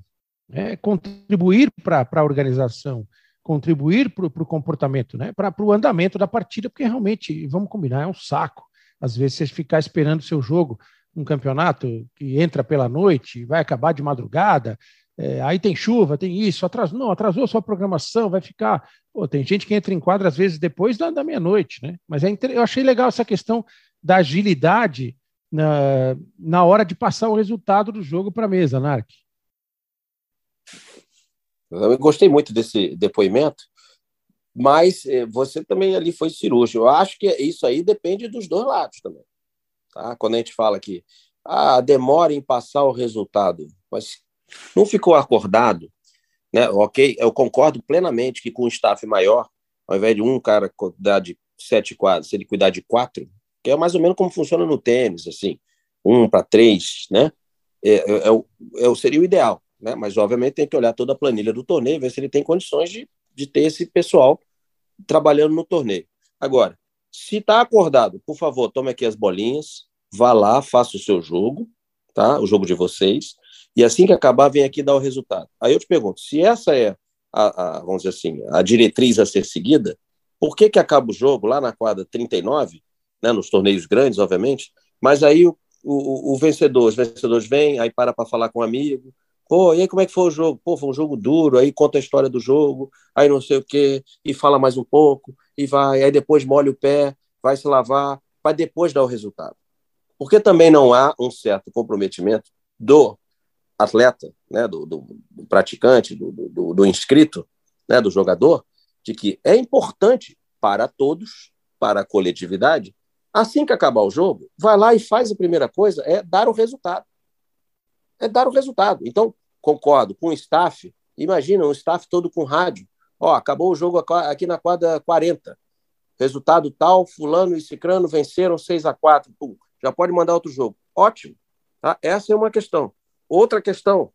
né? contribuir para a organização, contribuir para o comportamento, né? para o andamento da partida, porque realmente, vamos combinar, é um saco. Às vezes você ficar esperando o seu jogo, um campeonato que entra pela noite, vai acabar de madrugada, é, aí tem chuva, tem isso, atrasou, não, atrasou a sua programação, vai ficar. Pô, tem gente que entra em quadra às vezes depois da, da meia-noite, né? Mas é, eu achei legal essa questão da agilidade na, na hora de passar o resultado do jogo para a mesa, Narc. Eu gostei muito desse depoimento, mas eh, você também ali foi cirúrgico. Eu acho que isso aí depende dos dois lados também. Tá? Quando a gente fala que ah, demora em passar o resultado, mas não ficou acordado, né? Ok, eu concordo plenamente que com um staff maior, ao invés de um cara cuidar de sete quadros, se ele cuidar de quatro, que é mais ou menos como funciona no tênis, assim, um para três, né? É, é, é, é, seria o ideal, né? Mas obviamente tem que olhar toda a planilha do torneio, ver se ele tem condições de, de ter esse pessoal trabalhando no torneio. Agora, se está acordado, por favor, tome aqui as bolinhas, vá lá, faça o seu jogo, tá? O jogo de vocês. E assim que acabar, vem aqui dar o resultado. Aí eu te pergunto, se essa é a, a vamos dizer assim, a diretriz a ser seguida, por que que acaba o jogo lá na quadra 39, né, nos torneios grandes, obviamente, mas aí o, o, o vencedor, os vencedores vêm, aí para para falar com um amigo, pô, e aí como é que foi o jogo? Pô, foi um jogo duro, aí conta a história do jogo, aí não sei o quê, e fala mais um pouco, e vai, aí depois molha o pé, vai se lavar, para depois dar o resultado. Porque também não há um certo comprometimento do atleta, né, do, do, do praticante, do, do, do inscrito, né, do jogador, de que é importante para todos, para a coletividade, assim que acabar o jogo, vai lá e faz a primeira coisa, é dar o resultado. É dar o resultado. Então, concordo com o staff, imagina um staff todo com rádio. Ó, acabou o jogo aqui na quadra 40. Resultado tal, fulano e cicrano venceram 6 a 4 Pum, já pode mandar outro jogo. Ótimo. Tá? Essa é uma questão. Outra questão,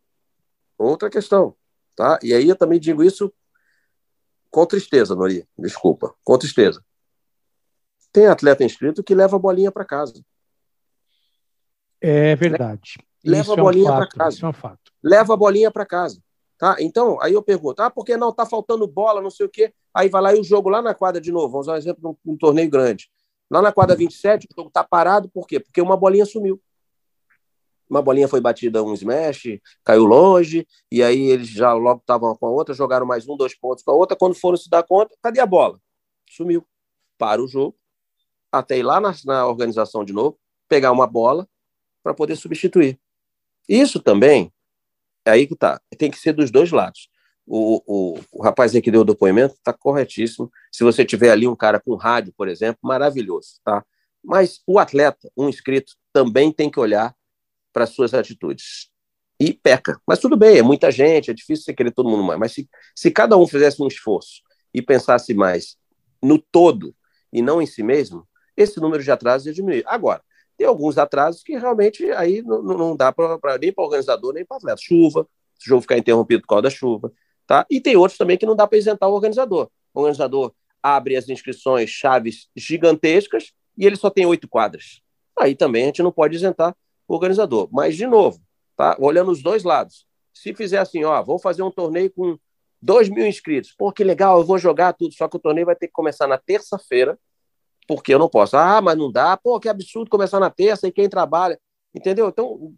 outra questão, tá? E aí eu também digo isso com tristeza, Nori, desculpa, com tristeza. Tem atleta inscrito que leva a bolinha para casa. É verdade. Leva isso a bolinha é um para casa. Isso é um fato. Leva a bolinha para casa. Tá? Então, aí eu pergunto, ah, por que não? Tá faltando bola, não sei o quê. Aí vai lá e o jogo lá na quadra de novo. Vamos dar um exemplo de um, um torneio grande. Lá na quadra 27, o jogo tá parado, por quê? Porque uma bolinha sumiu uma bolinha foi batida um smash, caiu longe, e aí eles já logo estavam com a outra, jogaram mais um, dois pontos com a outra. Quando foram se dar conta, cadê a bola? Sumiu. Para o jogo, até ir lá na, na organização de novo, pegar uma bola para poder substituir. Isso também, é aí que tá, tem que ser dos dois lados. O, o, o rapaz aí que deu o depoimento está corretíssimo. Se você tiver ali um cara com rádio, por exemplo, maravilhoso, tá? Mas o atleta, um inscrito, também tem que olhar para suas atitudes. E peca. Mas tudo bem, é muita gente, é difícil você querer todo mundo mais. Mas se, se cada um fizesse um esforço e pensasse mais no todo e não em si mesmo, esse número de atrasos ia diminuir. Agora, tem alguns atrasos que realmente aí não, não dá pra nem para o organizador, nem para o atleta. Chuva, se o jogo ficar interrompido por causa da chuva. Tá? E tem outros também que não dá para isentar o organizador. O organizador abre as inscrições chaves gigantescas e ele só tem oito quadras. Aí também a gente não pode isentar organizador. Mas, de novo, tá? olhando os dois lados. Se fizer assim, ó, vou fazer um torneio com 2 mil inscritos. Pô, que legal, eu vou jogar tudo. Só que o torneio vai ter que começar na terça-feira, porque eu não posso. Ah, mas não dá. Pô, que absurdo começar na terça e quem trabalha. Entendeu? Então,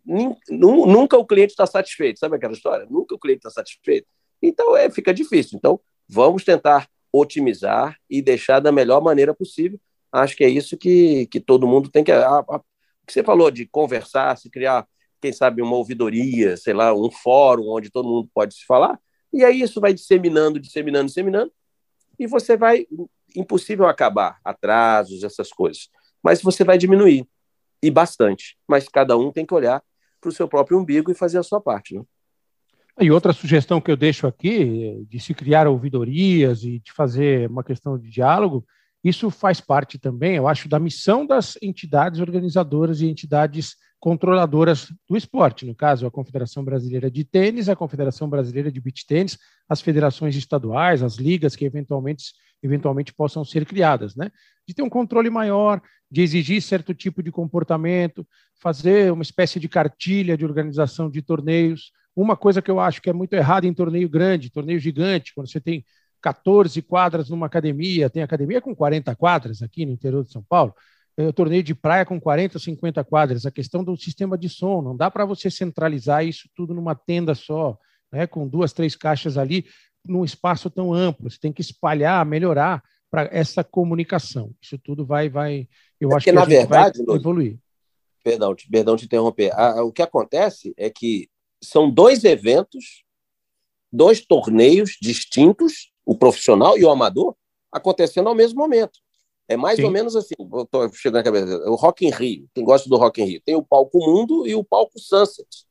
nunca o cliente está satisfeito. Sabe aquela história? Nunca o cliente está satisfeito. Então, é, fica difícil. Então, vamos tentar otimizar e deixar da melhor maneira possível. Acho que é isso que, que todo mundo tem que. A, a, que você falou de conversar, se criar, quem sabe, uma ouvidoria, sei lá, um fórum onde todo mundo pode se falar, e aí isso vai disseminando, disseminando, disseminando, e você vai, impossível acabar, atrasos, essas coisas, mas você vai diminuir, e bastante, mas cada um tem que olhar para o seu próprio umbigo e fazer a sua parte, né? E outra sugestão que eu deixo aqui, de se criar ouvidorias e de fazer uma questão de diálogo, isso faz parte também, eu acho, da missão das entidades organizadoras e entidades controladoras do esporte, no caso, a Confederação Brasileira de Tênis, a Confederação Brasileira de Beach Tênis, as federações estaduais, as ligas que eventualmente, eventualmente possam ser criadas, né? De ter um controle maior, de exigir certo tipo de comportamento, fazer uma espécie de cartilha de organização de torneios. Uma coisa que eu acho que é muito errada em torneio grande, torneio gigante, quando você tem 14 quadras numa academia, tem academia com 40 quadras aqui no interior de São Paulo, é, torneio de praia com 40, 50 quadras, a questão do sistema de som, não dá para você centralizar isso tudo numa tenda só, né, com duas, três caixas ali, num espaço tão amplo, você tem que espalhar, melhorar para essa comunicação. Isso tudo vai, vai, eu é acho que na verdade, vai evoluir. Perdão, perdão te interromper. o que acontece é que são dois eventos dois torneios distintos, o profissional e o amador, acontecendo ao mesmo momento. É mais Sim. ou menos assim, estou chegando na cabeça, o Rock in Rio, quem gosta do Rock in Rio, tem o palco Mundo e o palco Sunset.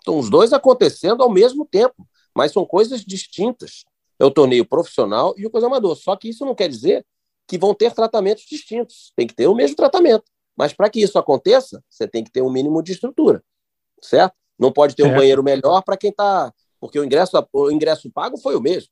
Então, os dois acontecendo ao mesmo tempo, mas são coisas distintas. É o torneio profissional e o coisa amador. Só que isso não quer dizer que vão ter tratamentos distintos. Tem que ter o mesmo tratamento. Mas para que isso aconteça, você tem que ter um mínimo de estrutura, certo? Não pode ter um banheiro melhor para quem está. Porque o ingresso, o ingresso pago foi o mesmo,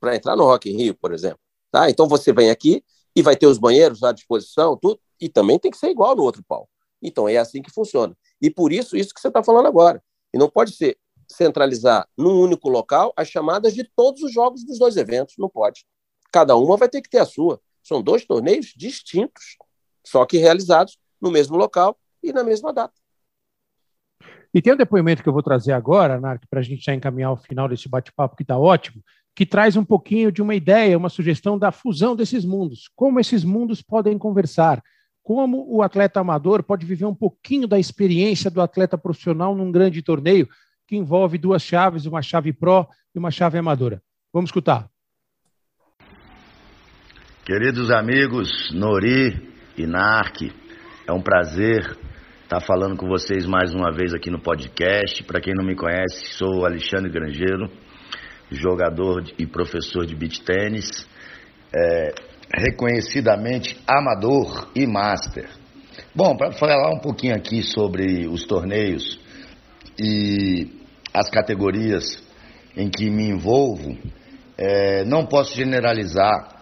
para entrar no Rock in Rio, por exemplo. Tá? Então você vem aqui e vai ter os banheiros à disposição, tudo, e também tem que ser igual no outro palco. Então é assim que funciona. E por isso, isso que você está falando agora. E não pode ser centralizar num único local as chamadas de todos os jogos dos dois eventos. Não pode. Cada uma vai ter que ter a sua. São dois torneios distintos, só que realizados no mesmo local e na mesma data. E tem um depoimento que eu vou trazer agora, Narc, para a gente já encaminhar o final desse bate-papo que está ótimo, que traz um pouquinho de uma ideia, uma sugestão da fusão desses mundos, como esses mundos podem conversar, como o atleta amador pode viver um pouquinho da experiência do atleta profissional num grande torneio que envolve duas chaves, uma chave pro e uma chave amadora. Vamos escutar. Queridos amigos Nori e Narc, é um prazer estar falando com vocês mais uma vez aqui no podcast. Para quem não me conhece, sou Alexandre Grangeiro, jogador e professor de beach tênis, é, reconhecidamente amador e master. Bom, para falar um pouquinho aqui sobre os torneios e as categorias em que me envolvo, é, não posso generalizar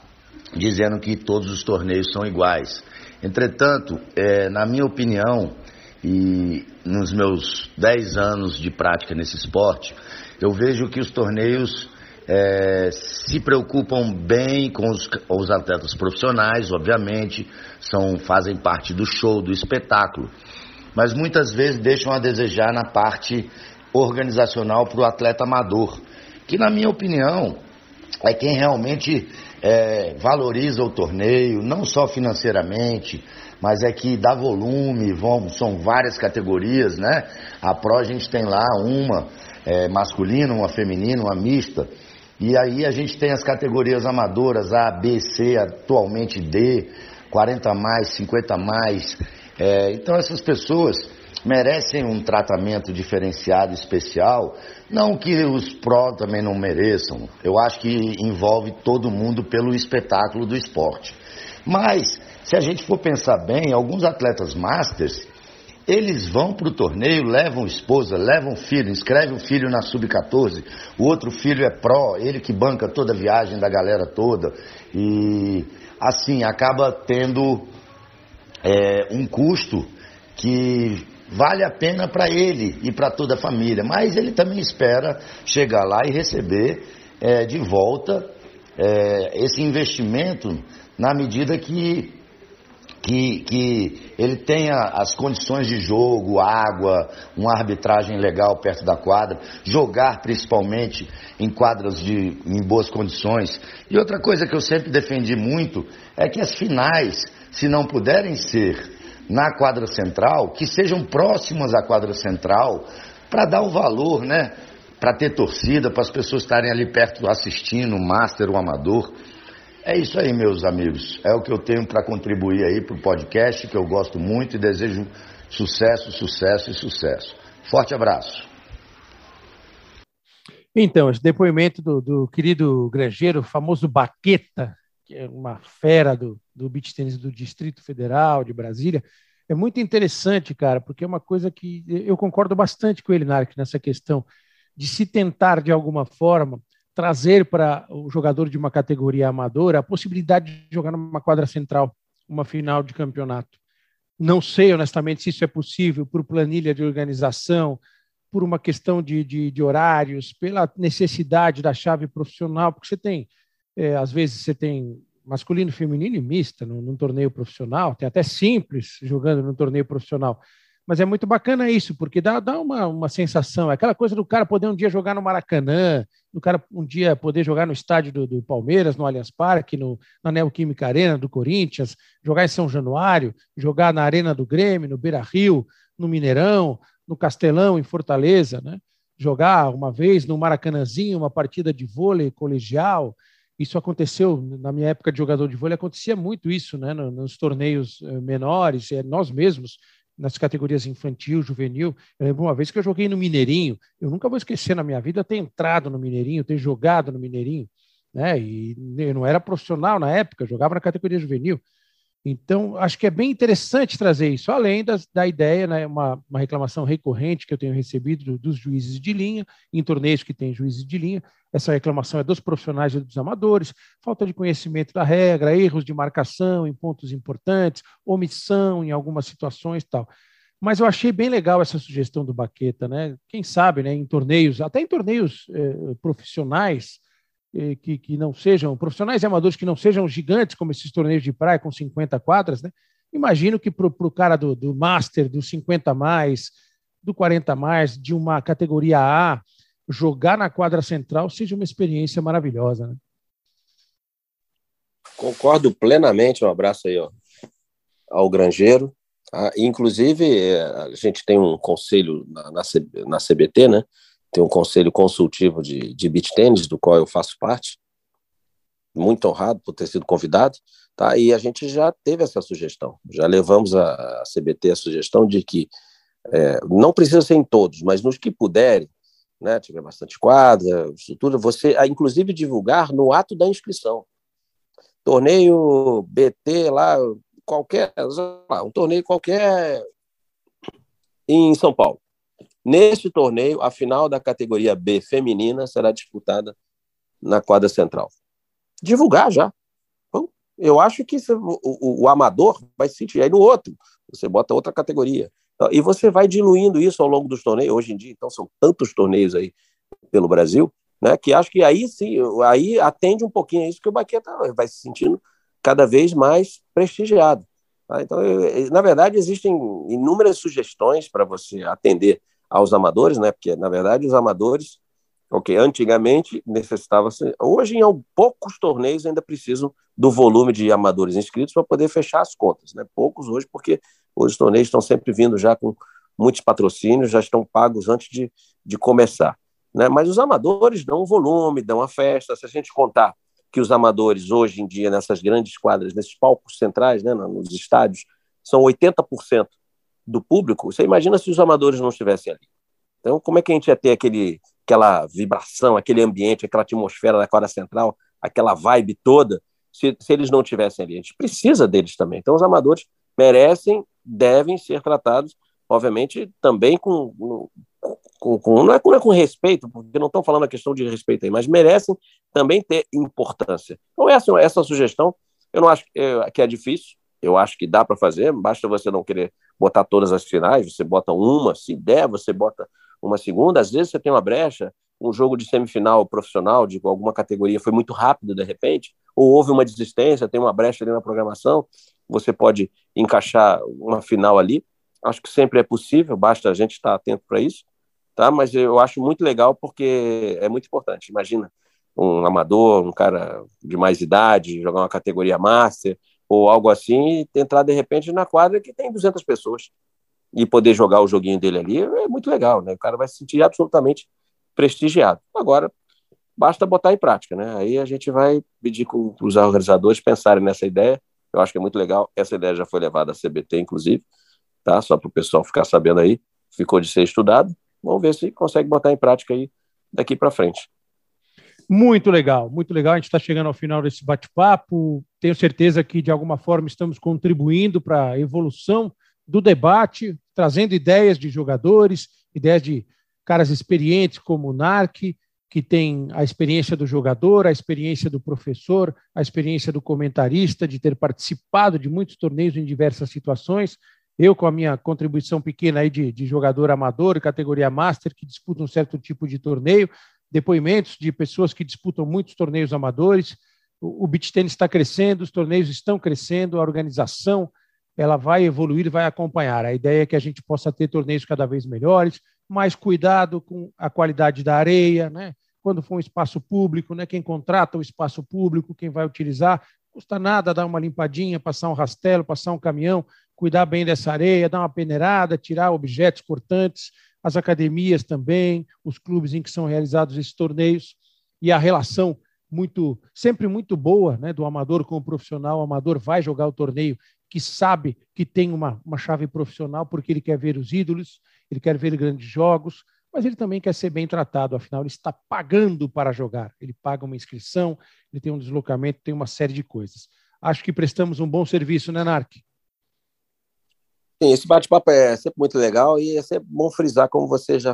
dizendo que todos os torneios são iguais. Entretanto, é, na minha opinião, e nos meus 10 anos de prática nesse esporte, eu vejo que os torneios é, se preocupam bem com os, os, atletas profissionais, obviamente, são, fazem parte do show, do espetáculo, mas muitas vezes deixam a desejar na parte organizacional para o atleta amador, que, na minha opinião, é quem realmente é, valoriza o torneio, não só financeiramente, mas é que dá volume, vão, são várias categorias, né? A Pro a gente tem lá uma é, masculina, uma feminina, uma mista. E aí a gente tem as categorias amadoras A, B, C, atualmente D, 40 mais, 50 mais. É, então essas pessoas merecem um tratamento diferenciado, especial. Não que os pró também não mereçam. Eu acho que envolve todo mundo pelo espetáculo do esporte. Mas se a gente for pensar bem, alguns atletas masters, eles vão para o torneio, levam esposa, levam filho, inscreve o filho na sub-14, o outro filho é pró, ele que banca toda a viagem da galera toda. E assim, acaba tendo é, um custo que vale a pena para ele e para toda a família, mas ele também espera chegar lá e receber é, de volta é, esse investimento na medida que que, que ele tenha as condições de jogo, água, uma arbitragem legal perto da quadra, jogar principalmente em quadras de, em boas condições. E outra coisa que eu sempre defendi muito é que as finais, se não puderem ser na quadra central, que sejam próximas à quadra central, para dar o valor, né? Para ter torcida, para as pessoas estarem ali perto assistindo, o Master, o Amador. É isso aí, meus amigos. É o que eu tenho para contribuir aí para o podcast, que eu gosto muito e desejo sucesso, sucesso e sucesso. Forte abraço. Então, esse depoimento do, do querido Grangeiro, famoso Baqueta, que é uma fera do, do beach tênis do Distrito Federal de Brasília, é muito interessante, cara, porque é uma coisa que eu concordo bastante com ele, Narc, nessa questão de se tentar, de alguma forma, trazer para o jogador de uma categoria amadora a possibilidade de jogar numa quadra central, uma final de campeonato. Não sei, honestamente, se isso é possível por planilha de organização, por uma questão de, de, de horários, pela necessidade da chave profissional, porque você tem, é, às vezes, você tem masculino, feminino e mista num, num torneio profissional, tem até simples jogando no torneio profissional. Mas é muito bacana isso, porque dá, dá uma, uma sensação, é aquela coisa do cara poder um dia jogar no Maracanã, do cara um dia poder jogar no estádio do, do Palmeiras, no Allianz Parque, no, na Neoquímica Arena do Corinthians, jogar em São Januário, jogar na Arena do Grêmio, no Beira Rio, no Mineirão, no Castelão, em Fortaleza, né? jogar uma vez no Maracanãzinho, uma partida de vôlei colegial. Isso aconteceu na minha época de jogador de vôlei, acontecia muito isso, né? Nos torneios eh, menores, eh, nós mesmos nas categorias infantil, juvenil. Eu lembro uma vez que eu joguei no Mineirinho. Eu nunca vou esquecer na minha vida ter entrado no Mineirinho, ter jogado no Mineirinho, né? E eu não era profissional na época, jogava na categoria juvenil. Então, acho que é bem interessante trazer isso, além das, da ideia, né, uma, uma, reclamação recorrente que eu tenho recebido dos juízes de linha, em torneios que tem juízes de linha. Essa reclamação é dos profissionais e dos amadores, falta de conhecimento da regra, erros de marcação em pontos importantes, omissão em algumas situações tal. Mas eu achei bem legal essa sugestão do Baqueta, né? Quem sabe, né, em torneios, até em torneios eh, profissionais, que, que não sejam profissionais e amadores que não sejam gigantes, como esses torneios de praia com 50 quadras, né? Imagino que para o cara do, do Master, do 50 mais, do 40 mais, de uma categoria A, jogar na quadra central seja uma experiência maravilhosa. Né? Concordo plenamente. Um abraço aí ó, ao Grangeiro. Ah, inclusive, é, a gente tem um conselho na, na, na CBT, né? Tem um conselho consultivo de, de beach tênis, do qual eu faço parte, muito honrado por ter sido convidado, tá? E a gente já teve essa sugestão, já levamos a, a CBT a sugestão de que é, não precisa ser em todos, mas nos que puderem, né, tiver bastante quadra, estrutura, você, inclusive, divulgar no ato da inscrição. Torneio BT lá, qualquer, um torneio qualquer em São Paulo. Neste torneio, a final da categoria B feminina será disputada na quadra central. Divulgar já. Bom, eu acho que o, o, amador vai se sentir. Aí no outro, você bota outra categoria. E você vai diluindo isso ao longo dos torneios. Hoje em dia, então, são tantos torneios aí pelo Brasil, né, que acho que aí sim, aí atende um pouquinho a isso que o Baqueta vai se sentindo cada vez mais prestigiado. Tá? Então, eu, na verdade, existem inúmeras sugestões para você atender aos amadores, né? Porque na verdade os amadores, ok, antigamente necessitava, hoje em poucos torneios ainda precisam do volume de amadores inscritos para poder fechar as contas, né? Poucos hoje porque hoje os torneios estão sempre vindo já com muitos patrocínios, já estão pagos antes de, de começar, né? Mas os amadores dão volume, dão a festa. Se a gente contar que os amadores hoje em dia nessas grandes quadras, nesses palcos centrais, né, nos estádios, são 80% do público, você imagina se os amadores não estivessem ali. Então, como é que a gente ia ter aquele, aquela vibração, aquele ambiente, aquela atmosfera da quadra central, aquela vibe toda, se, se eles não estivessem ali? A gente precisa deles também. Então, os amadores merecem, devem ser tratados, obviamente, também com, com, com, não, é, não é com respeito, porque não estão falando a questão de respeito aí, mas merecem também ter importância. Então, essa, essa sugestão, eu não acho que é difícil, eu acho que dá para fazer, basta você não querer botar todas as finais, você bota uma, se der, você bota uma segunda. Às vezes você tem uma brecha, um jogo de semifinal profissional de alguma categoria foi muito rápido de repente, ou houve uma desistência, tem uma brecha ali na programação, você pode encaixar uma final ali. Acho que sempre é possível, basta a gente estar atento para isso, tá? Mas eu acho muito legal porque é muito importante. Imagina um amador, um cara de mais idade, jogar uma categoria master, ou algo assim, e entrar de repente na quadra que tem 200 pessoas e poder jogar o joguinho dele ali é muito legal, né? O cara vai se sentir absolutamente prestigiado. Agora, basta botar em prática, né? Aí a gente vai pedir para os organizadores pensarem nessa ideia. Eu acho que é muito legal. Essa ideia já foi levada à CBT, inclusive, tá? Só para o pessoal ficar sabendo aí. Ficou de ser estudado. Vamos ver se consegue botar em prática aí daqui para frente. Muito legal, muito legal. A gente está chegando ao final desse bate-papo. Tenho certeza que, de alguma forma, estamos contribuindo para a evolução do debate, trazendo ideias de jogadores, ideias de caras experientes como o NARC, que tem a experiência do jogador, a experiência do professor, a experiência do comentarista, de ter participado de muitos torneios em diversas situações. Eu, com a minha contribuição pequena aí de, de jogador amador, categoria master, que disputa um certo tipo de torneio, depoimentos de pessoas que disputam muitos torneios amadores. O, o beach tennis está crescendo, os torneios estão crescendo, a organização ela vai evoluir, vai acompanhar. A ideia é que a gente possa ter torneios cada vez melhores, mais cuidado com a qualidade da areia, né? Quando for um espaço público, né? Quem contrata o espaço público, quem vai utilizar, custa nada dar uma limpadinha, passar um rastelo, passar um caminhão, cuidar bem dessa areia, dar uma peneirada, tirar objetos cortantes, as academias também, os clubes em que são realizados esses torneios e a relação muito sempre muito boa né, do amador com o profissional. O amador vai jogar o torneio que sabe que tem uma, uma chave profissional porque ele quer ver os ídolos, ele quer ver grandes jogos, mas ele também quer ser bem tratado, afinal, ele está pagando para jogar. Ele paga uma inscrição, ele tem um deslocamento, tem uma série de coisas. Acho que prestamos um bom serviço, né, Narc? Sim, esse bate-papo é sempre muito legal e é sempre bom frisar, como você já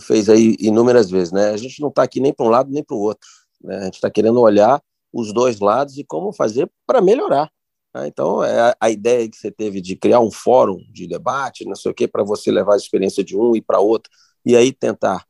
fez aí inúmeras vezes, né? A gente não está aqui nem para um lado nem para o outro. Né? A gente está querendo olhar os dois lados e como fazer para melhorar. Né? Então, é a, ideia que você teve de criar um fórum de debate, não sei o quê, para você levar a experiência de um e para outro, e aí tentar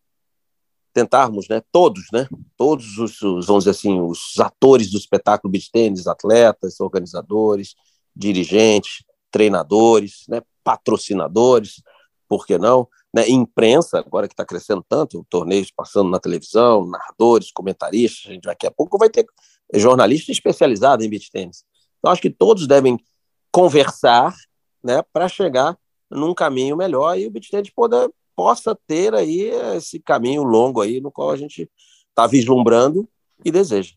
tentarmos, né, todos, né, todos os, os, vamos dizer assim, os atores do espetáculo beach tênis, atletas, organizadores, dirigentes, treinadores, né, patrocinadores, por que não, né, imprensa, agora que está crescendo tanto, torneios passando na televisão, narradores, comentaristas, a gente daqui a pouco vai ter jornalista especializado em beach tênis. Então, acho que todos devem conversar né, para chegar num caminho melhor e o beach tênis poder, possa ter aí esse caminho longo aí no qual a gente está vislumbrando e deseja.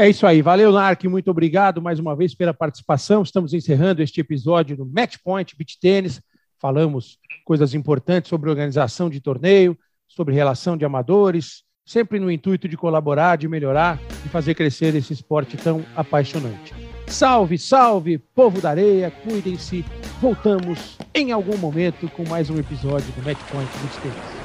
É isso aí. Valeu, Narc. Muito obrigado mais uma vez pela participação. Estamos encerrando este episódio do Match Point Beach Tênis falamos coisas importantes sobre organização de torneio, sobre relação de amadores, sempre no intuito de colaborar, de melhorar e fazer crescer esse esporte tão apaixonante. Salve, salve, povo da areia, cuidem-se. Voltamos em algum momento com mais um episódio do Match Point Beach